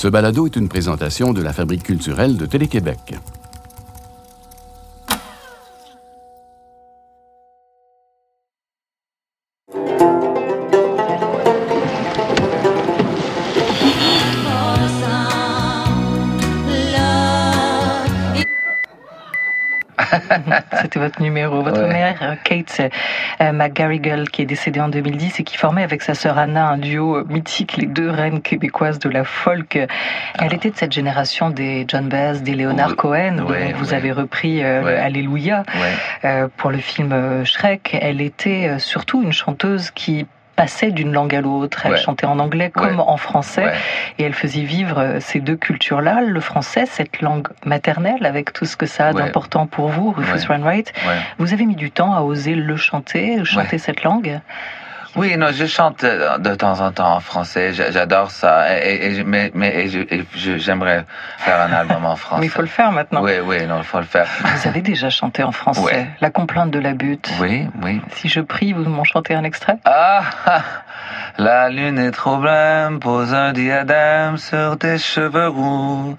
Ce balado est une présentation de la Fabrique culturelle de Télé-Québec. Euh, Kate euh, McGarrigle, qui est décédée en 2010 et qui formait avec sa sœur Anna un duo mythique, les deux reines québécoises de la folk. Elle était de cette génération des John Baez, des Leonard Cohen. vous avez repris euh, Alléluia pour le film Shrek. Elle était surtout une chanteuse qui passait d'une langue à l'autre. Elle chantait en anglais comme en français. Et elle faisait vivre euh, ces deux cultures-là, le français, cette langue maternelle, avec tout ce que ça a d'important pour vous, Rufus Wainwright. Vous avez mis du temps à oser le chanter, chanter cette langue? Oui, non, je chante euh, de temps en temps en français. J'adore ça. Et, mais mais j'aimerais faire un album en français. Mais il faut le faire maintenant. Oui, oui, non, il faut le faire. Vous avez déjà chanté en français. La complainte de la butte. Oui, oui. Si je prie, vous m'en chantez un extrait? Ah, la lune est trop blême, pose un diadème sur tes cheveux roux.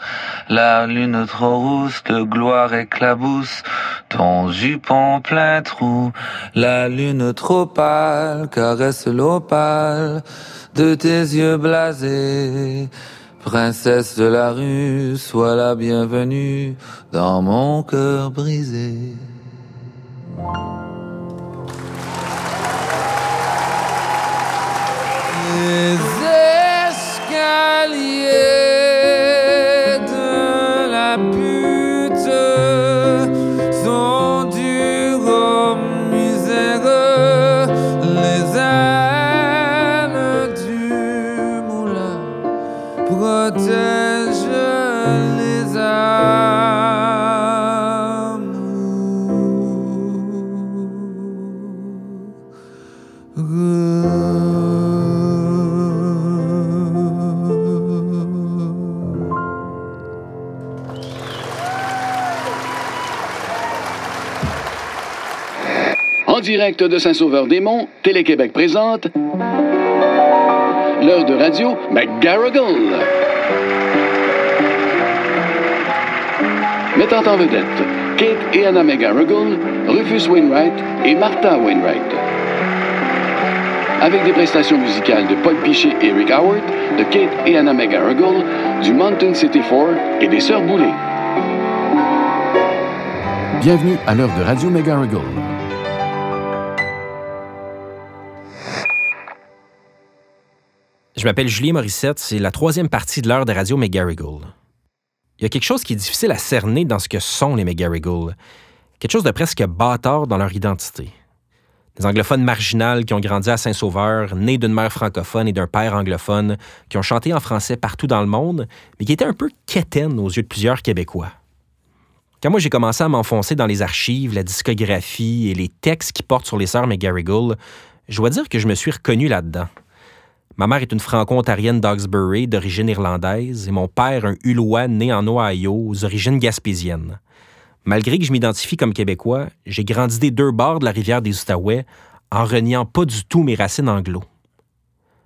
La lune trop rousse, de gloire éclabousse ton jupon plein trou. La lune trop pâle, caresse l'opale de tes yeux blasés. Princesse de la rue, sois la bienvenue dans mon cœur brisé. Les direct de Saint-Sauveur-des-Monts, Télé-Québec présente l'heure de radio McGarrigle. Mettant en vedette Kate et Anna McGarrigle, Rufus Wainwright et Martha Wainwright. Avec des prestations musicales de Paul Pichet et Rick Howard, de Kate et Anna McGarrigle, du Mountain City Four et des Sœurs Boulay. Bienvenue à l'heure de Radio McGarrigle. Je m'appelle Julien Morissette, c'est la troisième partie de l'heure de Radio McGarrigle. Il y a quelque chose qui est difficile à cerner dans ce que sont les McGarrigle. Quelque chose de presque bâtard dans leur identité. Des anglophones marginales qui ont grandi à Saint-Sauveur, nés d'une mère francophone et d'un père anglophone, qui ont chanté en français partout dans le monde, mais qui étaient un peu quétaines aux yeux de plusieurs Québécois. Quand moi j'ai commencé à m'enfoncer dans les archives, la discographie et les textes qui portent sur les sœurs McGarrigle, je dois dire que je me suis reconnu là-dedans. Ma mère est une franco-ontarienne d'Oxbury d'origine irlandaise et mon père un Hulois né en Ohio aux origines gaspésiennes. Malgré que je m'identifie comme québécois, j'ai grandi des deux bords de la rivière des Outaouais en reniant pas du tout mes racines anglo.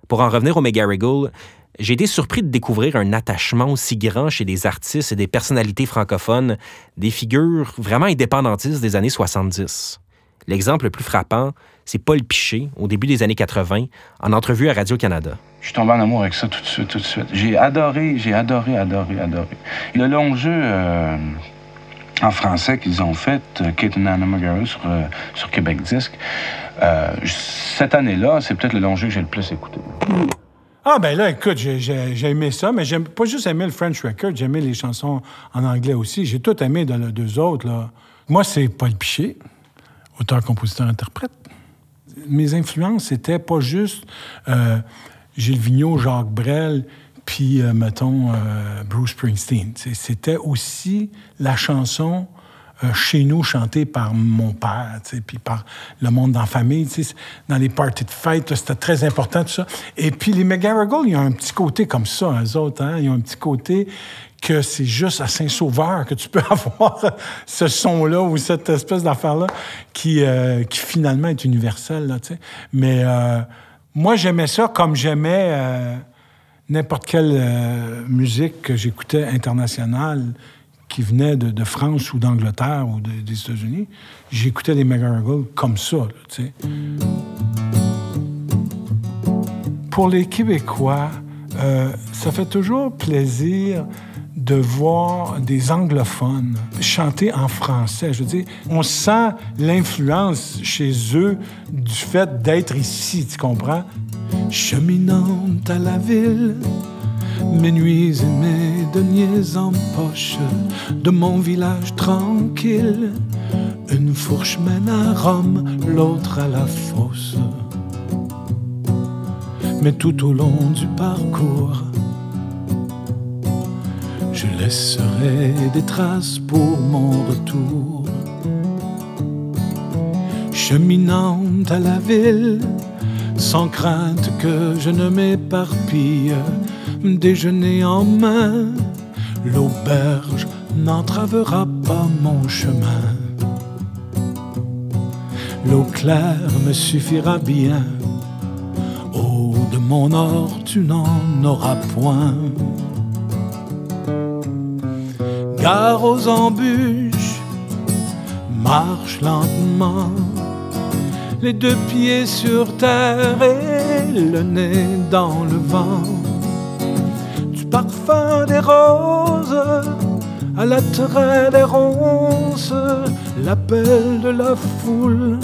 Pour en revenir au McGarrigle, j'ai été surpris de découvrir un attachement aussi grand chez des artistes et des personnalités francophones, des figures vraiment indépendantistes des années 70. L'exemple le plus frappant, c'est Paul Piché, au début des années 80, en entrevue à Radio-Canada. Je suis tombé en amour avec ça tout de suite, tout de suite. J'ai adoré, j'ai adoré, adoré, adoré. Le long jeu euh, en français qu'ils ont fait, euh, Kate and Anna sur, euh, sur Québec Disque, cette année-là, c'est peut-être le long jeu que j'ai le plus écouté. Ah, ben là, écoute, j'ai aimé ça, mais j'aime pas juste aimé le French Record, j'ai aimé les chansons en anglais aussi. J'ai tout aimé dans les deux autres, là. Moi, c'est Paul Piché, auteur, compositeur, interprète mes influences, c'était pas juste euh, Gilles Vigneault, Jacques Brel, puis, euh, mettons, euh, Bruce Springsteen. C'était aussi la chanson chez nous chantée par mon père, puis par le monde dans la famille. Dans les parties de fête, c'était très important, tout ça. Et puis les McGarrigle, ils ont un petit côté comme ça, eux autres. Hein? Ils ont un petit côté que c'est juste à Saint-Sauveur que tu peux avoir ce son-là ou cette espèce d'affaire-là qui, euh, finalement est universelle. Mais euh, moi, j'aimais ça comme j'aimais euh, n'importe quelle euh, musique que j'écoutais internationale qui venait de, France ou d'Angleterre ou des États-Unis, j'écoutais les McGarrigle comme ça. Pour les Québécois, euh, ça fait toujours plaisir de voir des anglophones chanter en français. Je veux dire, on sent l'influence chez eux du fait d'être ici, tu comprends? Cheminante à la ville, mes nuits et mes deniers en poche, de mon village tranquille, une fourche mène à Rome, l'autre à la fosse. Mais tout au long du parcours, je laisserai des traces pour mon retour. Cheminante à la ville, sans crainte que je ne m'éparpille, déjeuner en main, l'auberge n'entravera pas mon chemin. L'eau claire me suffira bien, eau de mon or tu n'en auras point. Gare aux embûches, marche lentement les deux pieds sur terre et le nez dans le vent. Parfum des roses à l'attrait des ronces, l'appel de la foule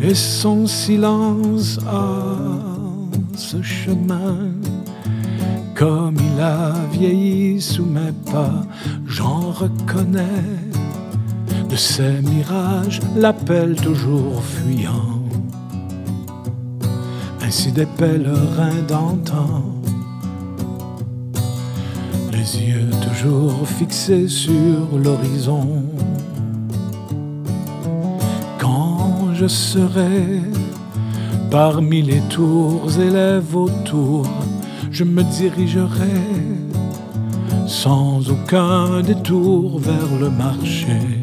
et son silence à ce chemin. Comme il a vieilli sous mes pas, j'en reconnais de ces mirages l'appel toujours fuyant. Ainsi des pèlerins d'antan, yeux toujours fixés sur l'horizon. Quand je serai parmi les tours et les vautours, je me dirigerai sans aucun détour vers le marché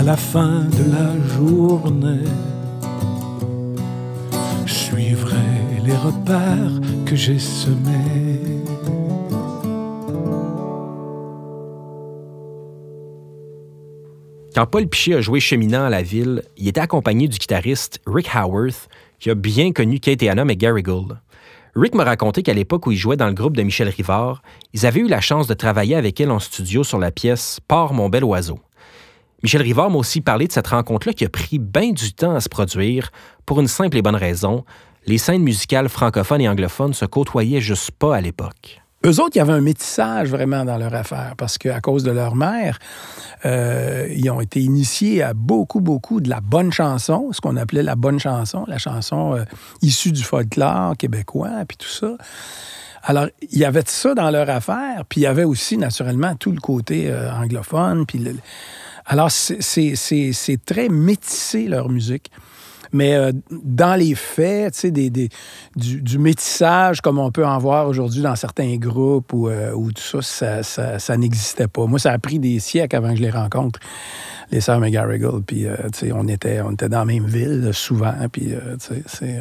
à la fin de la journée, je suivrai les repères que j'ai semés. Quand Paul Piché a joué cheminant à la ville, il était accompagné du guitariste Rick Howarth, qui a bien connu Kate et Anna McGarrigle. Rick m'a raconté qu'à l'époque où il jouait dans le groupe de Michel Rivard, ils avaient eu la chance de travailler avec elle en studio sur la pièce Port mon bel oiseau. Michel Rivard m'a aussi parlé de cette rencontre-là qui a pris bien du temps à se produire pour une simple et bonne raison. Les scènes musicales francophones et anglophones se côtoyaient juste pas à l'époque. Eux autres, il y avait un métissage vraiment dans leur affaire parce qu'à cause de leur mère, euh, ils ont été initiés à beaucoup, beaucoup de la bonne chanson, ce qu'on appelait la bonne chanson, la chanson euh, issue du folklore québécois, puis tout ça. Alors, il y avait ça dans leur affaire, puis il y avait aussi, naturellement, tout le côté euh, anglophone, puis alors, c'est très métissé, leur musique. Mais euh, dans les faits, sais, des, du, métissage comme on peut en voir aujourd'hui dans certains groupes ou, euh, tout ça, ça, n'existait pas. Moi, ça a pris des siècles avant que je les rencontre, les sœurs McGarrigle. Puis, euh, on était, on était dans la même ville souvent. Puis, sais, c'est...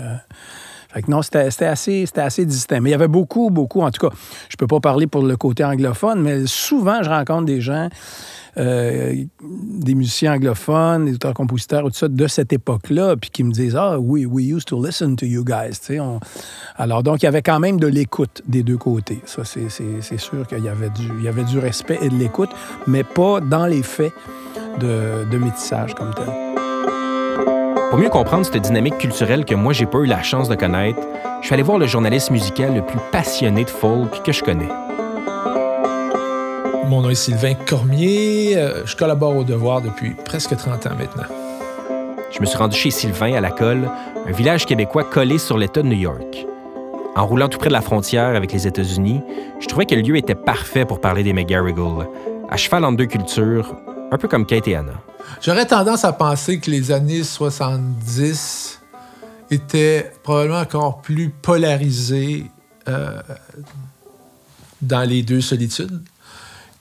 Fait que non, c'était assez, assez distinct. Mais il y avait beaucoup, beaucoup, en tout cas, je peux pas parler pour le côté anglophone, mais souvent, je rencontre des gens euh, des musiciens anglophones, des auteurs-compositeurs, tout ça, de cette époque-là, puis qui me disent Ah, oui, we used to listen to you guys. Alors, donc, il y avait quand même de l'écoute des deux côtés. Ça, c'est sûr qu'il y, avait du, y avait du respect et de l'écoute, mais pas dans les faits de métissage comme tel. Pour mieux comprendre cette dynamique culturelle que moi, j'ai pas eu la chance de connaître, je suis allé voir le journaliste musical le plus passionné de folk que je connais. Mon nom est Sylvain Cormier. Euh, je collabore au Devoir depuis presque 30 ans maintenant. Je me suis rendu chez Sylvain à la Colle, un village québécois collé sur l'État de New York. En roulant tout près de la frontière avec les États-Unis, je trouvais que le lieu était parfait pour parler des McGarrigle, à cheval entre deux cultures, un peu comme Kate et Anna. J'aurais tendance à penser que les années 70 étaient probablement encore plus polarisées euh, dans les deux solitudes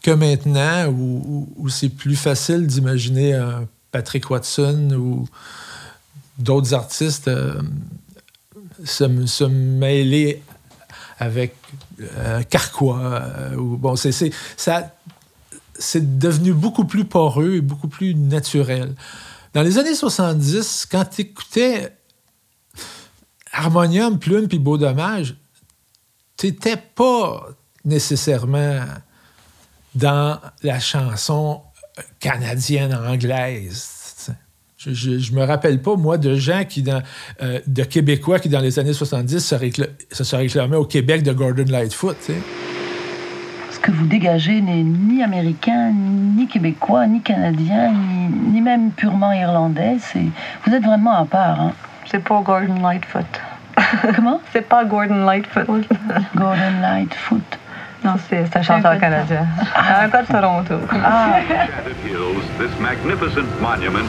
que maintenant, où, c'est plus facile d'imaginer Patrick Watson ou d'autres artistes euh, se, mêler avec euh, Carquois. ou, bon, c'est, ça, c'est devenu beaucoup plus poreux et beaucoup plus naturel. Dans les années 70, quand tu écoutais Harmonium, Plume puis Beau Dommage, tu n'étais pas nécessairement dans la chanson canadienne anglaise. tu sais. Je, je, me rappelle pas, moi, de gens qui, dans, euh, de Québécois qui, dans les années 70, se, récla- se sont réclamés au Québec de Gordon Lightfoot. Ce que vous dégagez n'est ni américain, ni québécois, ni canadien, ni, ni même purement irlandais. Vous êtes vraiment à part. Hein. C'est pas Gordon Lightfoot. Comment? C'est pas Gordon Lightfoot. Gordon Lightfoot. Non, c'est un chanteur canadien. Un gars de Toronto. Ah, Hills, this magnificent monument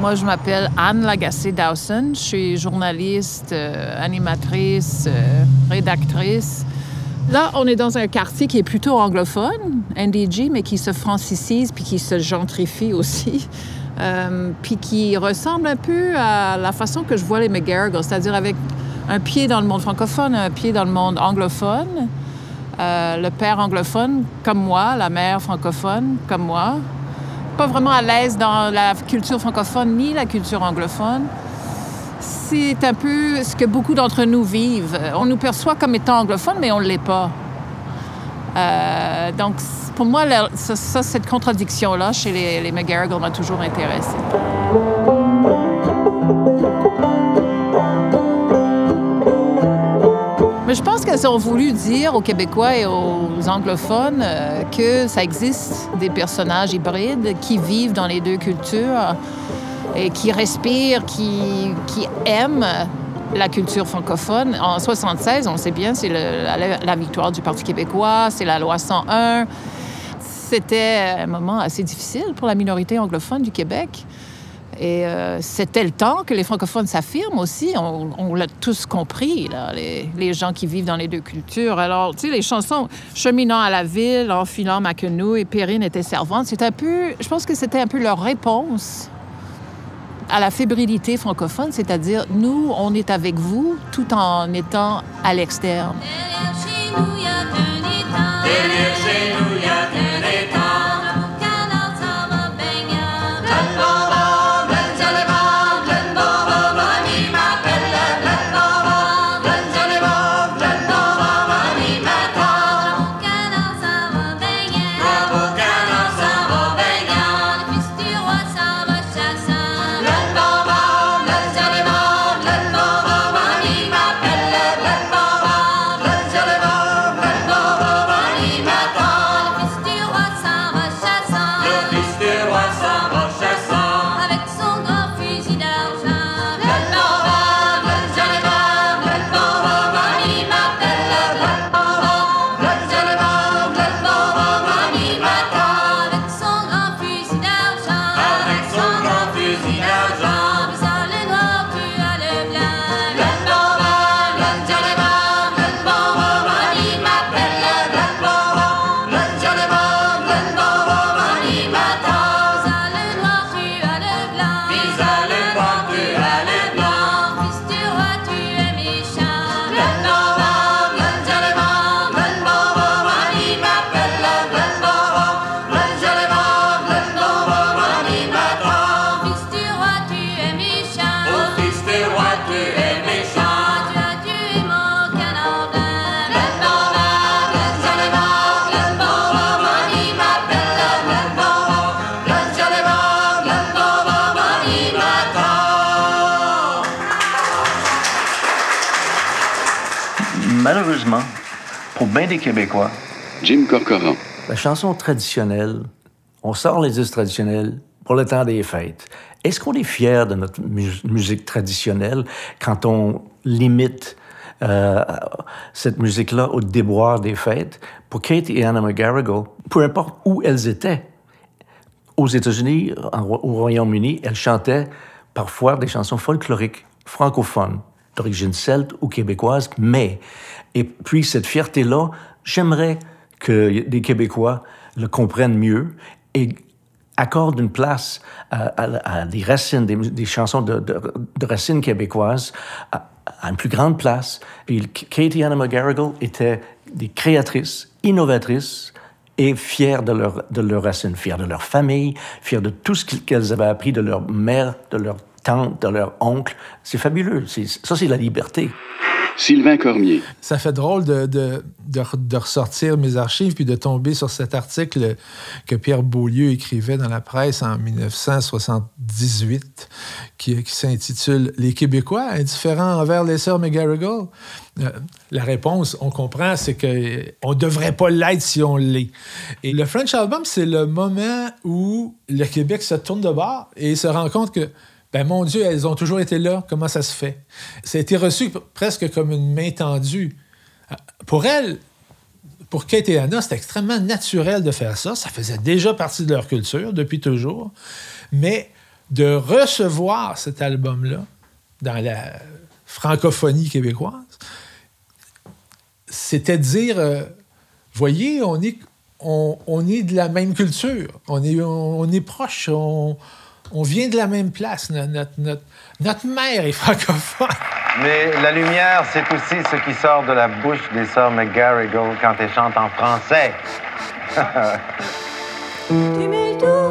Moi, je m'appelle Anne Lagacé Dawson. Je suis journaliste, euh, animatrice, euh, rédactrice. Là, on est dans un quartier qui est plutôt anglophone, NDG, mais qui se francicise puis qui se gentrifie aussi. Euh, puis qui ressemble un peu à la façon que je vois les McGarrigle, c'est-à-dire avec un pied dans le monde francophone, un pied dans le monde anglophone. Euh, le père anglophone comme moi, la mère francophone comme moi pas vraiment à l'aise dans la culture francophone ni la culture anglophone. C'est un peu ce que beaucoup d'entre nous vivent. On nous perçoit comme étant anglophones, mais on ne l'est pas. Euh, donc, pour moi, ça, cette contradiction-là chez les, les McGarrigle m'a toujours intéressée. Mais je pense qu'elles ont voulu dire aux Québécois et aux anglophones euh, que ça existe des personnages hybrides qui vivent dans les deux cultures et qui respirent, qui, qui aiment la culture francophone. En 76, on sait bien, c'est la, victoire du Parti québécois, c'est la loi 101. C'était un moment assez difficile pour la minorité anglophone du Québec. Et euh, c'était le temps que les francophones s'affirment aussi. On, l'a tous compris, les, gens qui vivent dans les deux cultures. Alors, tu sais, les chansons Cheminant à la ville, Enfilant ma quenouille, Perrine était servante, c'est un peu, je pense que c'était un peu leur réponse à la fébrilité francophone, c'est-à-dire nous, on est avec vous tout en étant à l'externe. Bien des Québécois, Jim Corcoran. la chanson traditionnelle, on sort les disques traditionnels pour le temps des fêtes. Est-ce qu'on est fier de notre mu- musique traditionnelle quand on limite euh, cette musique-là au déboire des fêtes? Pour Kate et Anna McGarrigle, peu importe où elles étaient, aux États-Unis, au Royaume-Uni, elles chantaient parfois des chansons folkloriques francophones, d'origine celte ou québécoise, mais, et puis cette fierté-là, j'aimerais que les Québécois le comprennent mieux et accorde une place à, des racines, des, des chansons de, racines québécoises, à, une plus grande place. Puis Katie Anna McGarrigle étaient des créatrices, innovatrices, et fiers de leur, de leurs racines, fiers de leur famille, fiers de tout ce qu'elles avaient appris de leur mère, de leur tante, de leur oncle. C'est fabuleux. Ça, c'est la liberté. Sylvain Cormier. Ça fait drôle de, de, de, de ressortir mes archives puis de tomber sur cet article que Pierre Beaulieu écrivait dans la presse en 1978 qui, qui s'intitule Les Québécois indifférents envers les sœurs McGarrigle. Euh, la réponse, on comprend, c'est qu'on ne devrait pas l'être si on l'est. Et le French Album, c'est le moment où le Québec se tourne de bord et se rend compte que ben mon Dieu, elles ont toujours été là. Comment ça se fait? Ça a été reçu presque comme une main tendue. Euh, Pour elles, pour Kate et Anna, c'était extrêmement naturel de faire ça. Ça faisait déjà partie de leur culture depuis toujours. Mais de recevoir cet album-là dans la francophonie québécoise, c'était dire, euh, voyez, on est, on, on est de la même culture, on est, on, on est proche, on, on vient de la même place. Notre, notre, notre, notre mère est francophone. Mais la lumière, c'est aussi ce qui sort de la bouche des sœurs McGarrigle quand elles chantent en français.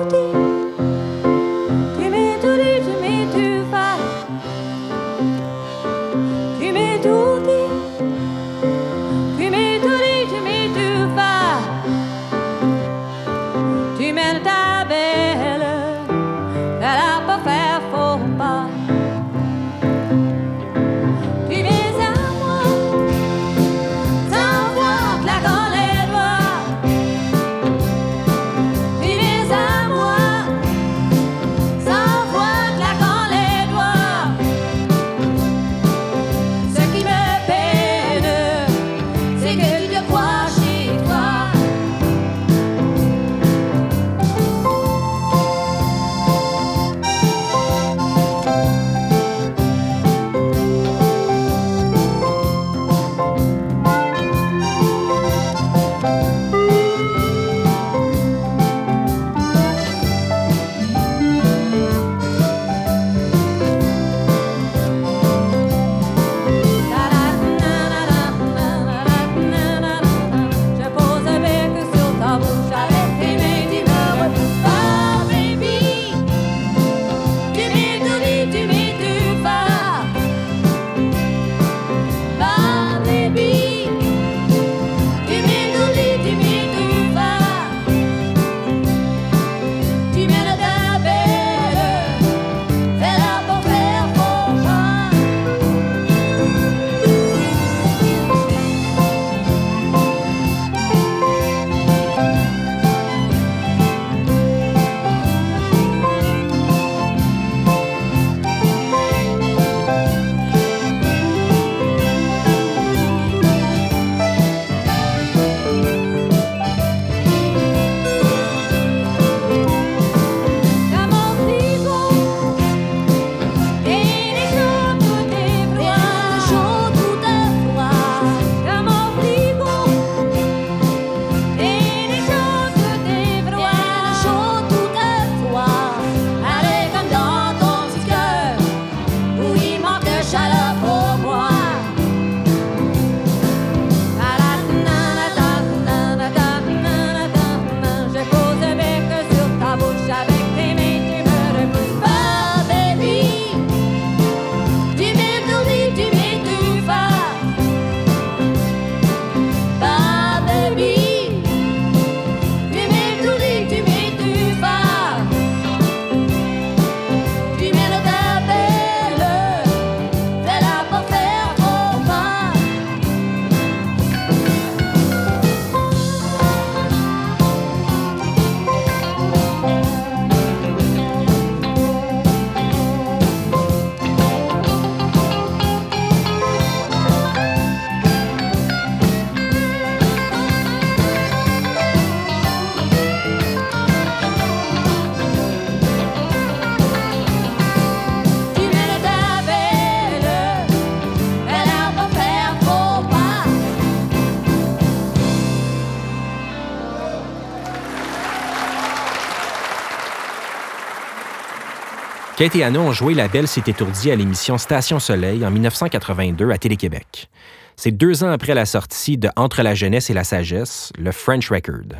Kate et Anna ont joué La Belle s'est étourdie à l'émission Station Soleil en 1982 à Télé-Québec. C'est deux ans après la sortie de Entre la jeunesse et la sagesse, le French Record.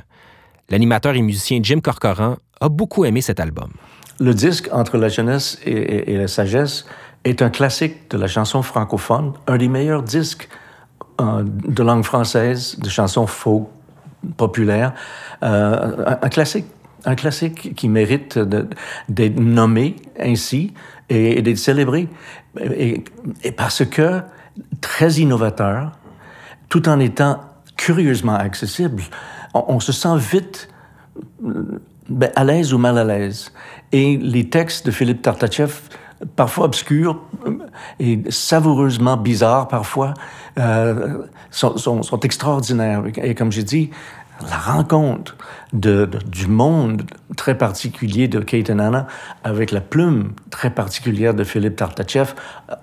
L'animateur et musicien Jim Corcoran a beaucoup aimé cet album. Le disque Entre la jeunesse et, la sagesse est un classique de la chanson francophone, un des meilleurs disques euh, de langue française, de chansons folk populaires. Euh, un classique, un classique qui mérite d'être nommé ainsi et, d'être célébré. Et, parce que très innovateur, tout en étant curieusement accessible, on, se sent vite ben, à l'aise ou mal à l'aise. Et les textes de Philippe Tartachev, parfois obscurs euh, et savoureusement bizarres parfois, euh, sont extraordinaires. Et comme j'ai dit, la rencontre de, de- du monde très particulier de Kate and Anna avec la plume très particulière de Philippe Tartachev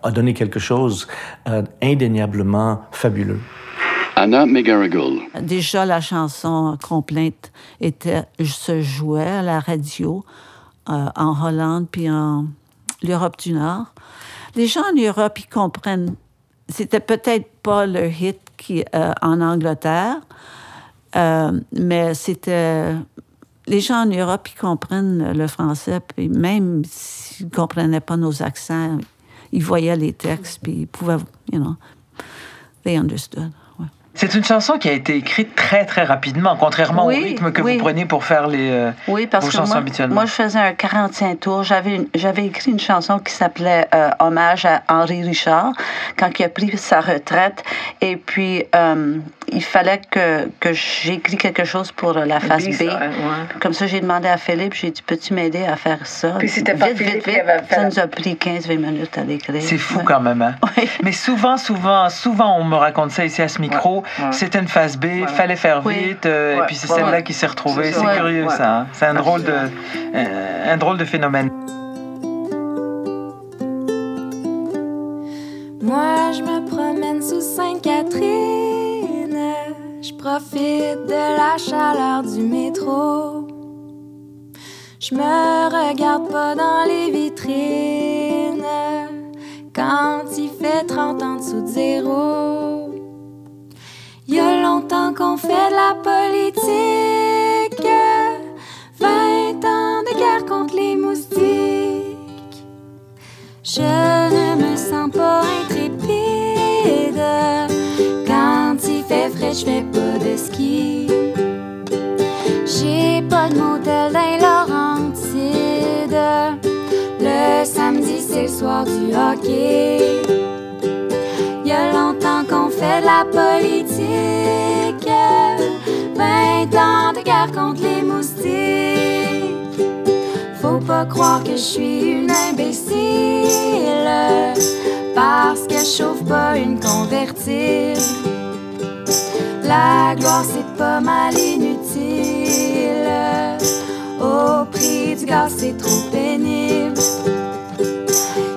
a donné quelque chose euh, indéniablement fabuleux. Anna McGarrigle. Déjà, la chanson Complainte était, se jouait à la radio euh, en Hollande puis en l'Europe du Nord. Les gens en Europe, ils comprennent. C'était peut-être pas le hit qui, euh, en Angleterre, euh, mais c'était. Les gens en Europe, ils comprennent le français, puis même s'ils ne comprenaient pas nos accents, ils voyaient les textes, puis ils pouvaient, you know, they understood. C'est une chanson qui a été écrite très, très rapidement, contrairement Oui, au rythme que oui. vous prenez pour faire les, euh, Oui, parce vos que chansons moi, habituellement. moi, je faisais un 45 tours. J'avais, écrit une chanson qui s'appelait euh, Hommage à Henri Richard quand il a pris sa retraite. Et puis, euh, il fallait que, que j'écris quelque chose pour euh, la face B. B, ça, ouais. Comme ça, j'ai demandé à Philippe, j'ai dit, peux-tu m'aider à faire ça? Puis c'était pas vite, Philippe vite, qui vite. avait fait Ça nous a pris 15-20 minutes à l'écrire. C'est fou Ouais. quand même. Hein? Mais souvent, souvent, souvent, on me raconte ça ici à ce micro. Ouais. C'était une phase B, fallait faire Oui. vite, euh, Ouais. et puis c'est Ouais. celle-là qui s'est retrouvée. C'est curieux, Ouais. ça. hein? C'est un drôle de, euh, un drôle de phénomène. Moi, je me promène sous Sainte-Catherine. Je profite de la chaleur du métro. Je me regarde pas dans les vitrines quand il fait 30 ans dessous de zéro. Il y a longtemps qu'on fait de la politique. 20 ans de guerre contre les moustiques. Je ne me sens pas intrépide. Quand il fait frais, je fais pas de ski. J'ai pas de motel dans les Laurentides. Le samedi, c'est le soir du hockey. Longtemps qu'on fait la politique. 20 ans de guerre contre les moustiques. Faut pas croire que je suis une imbécile. Parce que je chauffe pas une convertible. La gloire, c'est pas mal inutile. Au prix du gaz, c'est trop pénible.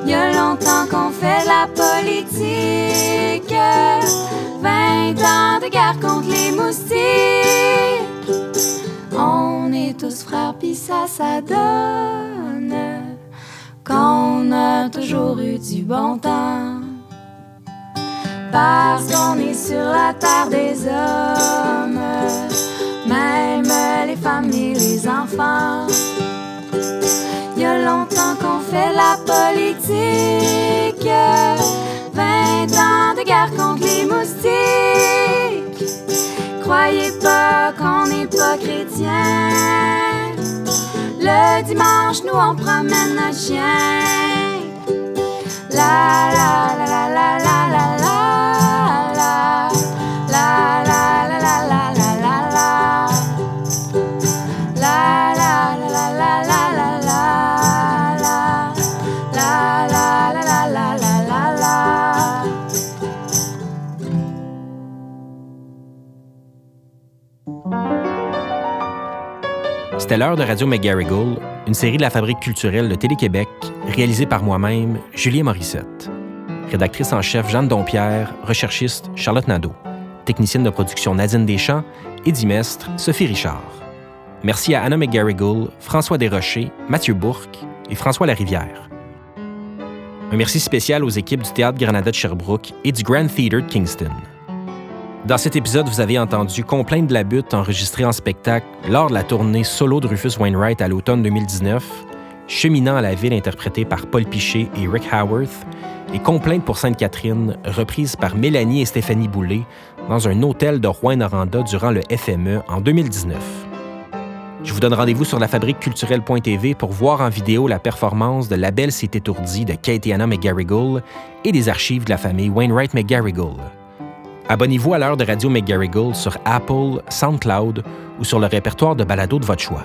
Y a longtemps qu'on fait la politique. 20 ans de guerre contre les moustiques. On est tous frères, pis ça, ça donne qu'on a toujours eu du bon temps. Parce qu'on est sur la terre des hommes, même les femmes et les enfants. Y a longtemps qu'on fait la politique. 20 ans de guerre contre les moustiques. Croyez pas qu'on n'est pas chrétien. Le dimanche, nous on promène notre chien. La la la L'heure de Radio McGarrigle, une série de la Fabrique culturelle de Télé-Québec, réalisée par moi-même, Julien Morissette. Rédactrice en chef Jeanne Dompierre, recherchiste Charlotte Nadeau, technicienne de production Nadine Deschamps et dimestre Sophie Richard. Merci à Anna McGarrigle, François Desrochers, Mathieu Bourque, et François Larivière. Un merci spécial aux équipes du Théâtre Granada de Sherbrooke et du Grand Theatre de Kingston. Dans cet épisode, vous avez entendu Complainte de la butte enregistrée en spectacle lors de la tournée solo de Rufus Wainwright à l'automne 2019, Cheminant à la ville interprété par Paul Piché et Rick Howarth, et Complainte pour Sainte-Catherine reprise par Mélanie et Stéphanie Boulay dans un hôtel de Rouen-Noranda durant le FME en 2019. Je vous donne rendez-vous sur lafabriqueculturelle.tv pour voir en vidéo la performance de La Belle s'est étourdie de Kate et Anna et des archives de la famille Wainwright McGarrigle. Abonnez-vous à l'heure de Radio McGarrigle sur Apple, SoundCloud ou sur le répertoire de balado de votre choix.